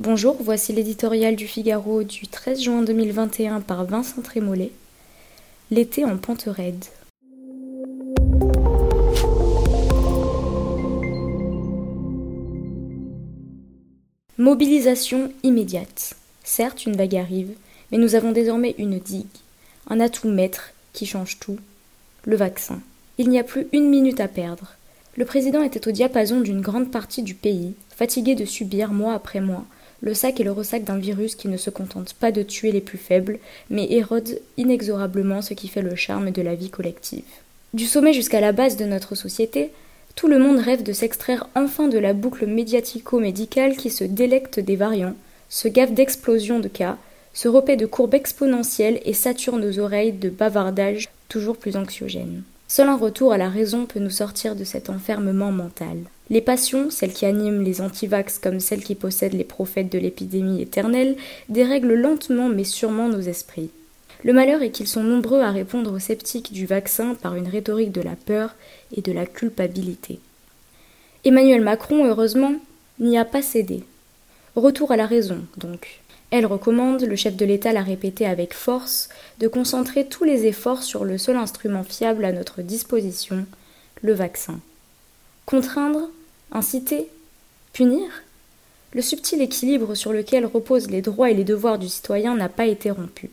Bonjour, voici l'éditorial du Figaro du 13 juin 2021 par Vincent Trémollet. L'été en pente raide. Mobilisation immédiate. Certes, une vague arrive, mais nous avons désormais une digue, un atout maître qui change tout, le vaccin. Il n'y a plus une minute à perdre. Le président était au diapason d'une grande partie du pays, fatigué de subir, mois après mois, le sac et le ressac d'un virus qui ne se contente pas de tuer les plus faibles, mais érode inexorablement ce qui fait le charme de la vie collective. Du sommet jusqu'à la base de notre société, tout le monde rêve de s'extraire enfin de la boucle médiatico-médicale qui se délecte des variants, se gave d'explosions de cas, se repaît de courbes exponentielles et sature nos oreilles de bavardages toujours plus anxiogènes. Seul un retour à la raison peut nous sortir de cet enfermement mental. Les passions, celles qui animent les antivax comme celles qui possèdent les prophètes de l'épidémie éternelle, dérèglent lentement mais sûrement nos esprits. Le malheur est qu'ils sont nombreux à répondre aux sceptiques du vaccin par une rhétorique de la peur et de la culpabilité. Emmanuel Macron, heureusement, n'y a pas cédé. Retour à la raison, donc. Elle recommande, le chef de l'État l'a répété avec force, de concentrer tous les efforts sur le seul instrument fiable à notre disposition, le vaccin. Contraindre Inciter Punir? Le subtil équilibre sur lequel reposent les droits et les devoirs du citoyen n'a pas été rompu.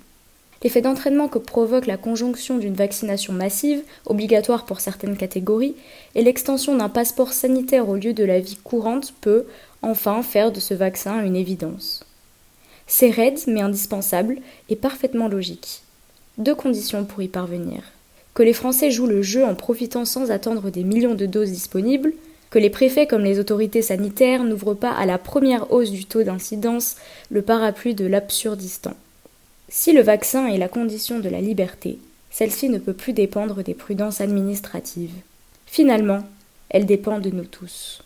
L'effet d'entraînement que provoque la conjonction d'une vaccination massive, obligatoire pour certaines catégories, et l'extension d'un passeport sanitaire au lieu de la vie courante peut, enfin, faire de ce vaccin une évidence. C'est raide mais indispensable et parfaitement logique. Deux conditions pour y parvenir. Que les Français jouent le jeu en profitant sans attendre des millions de doses disponibles, que les préfets comme les autorités sanitaires n'ouvrent pas à la première hausse du taux d'incidence le parapluie de l'absurdistan. Si le vaccin est la condition de la liberté, celle-ci ne peut plus dépendre des prudences administratives. Finalement, elle dépend de nous tous.